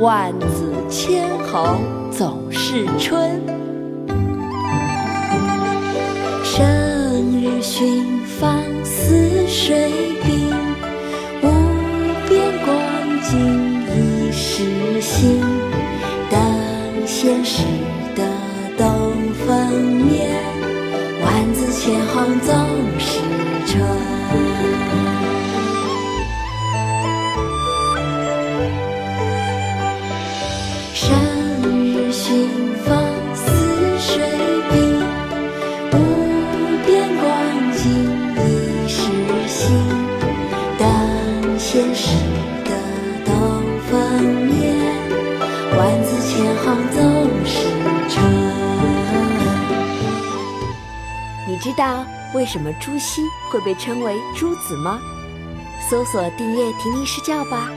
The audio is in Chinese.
万紫千红总是春。胜日寻芳泗水滨，无边光景一时新，等闲时时得东风面，万紫千红总是春。你知道为什么朱熹会被称为朱子吗？搜索订阅“婷婷试教”吧。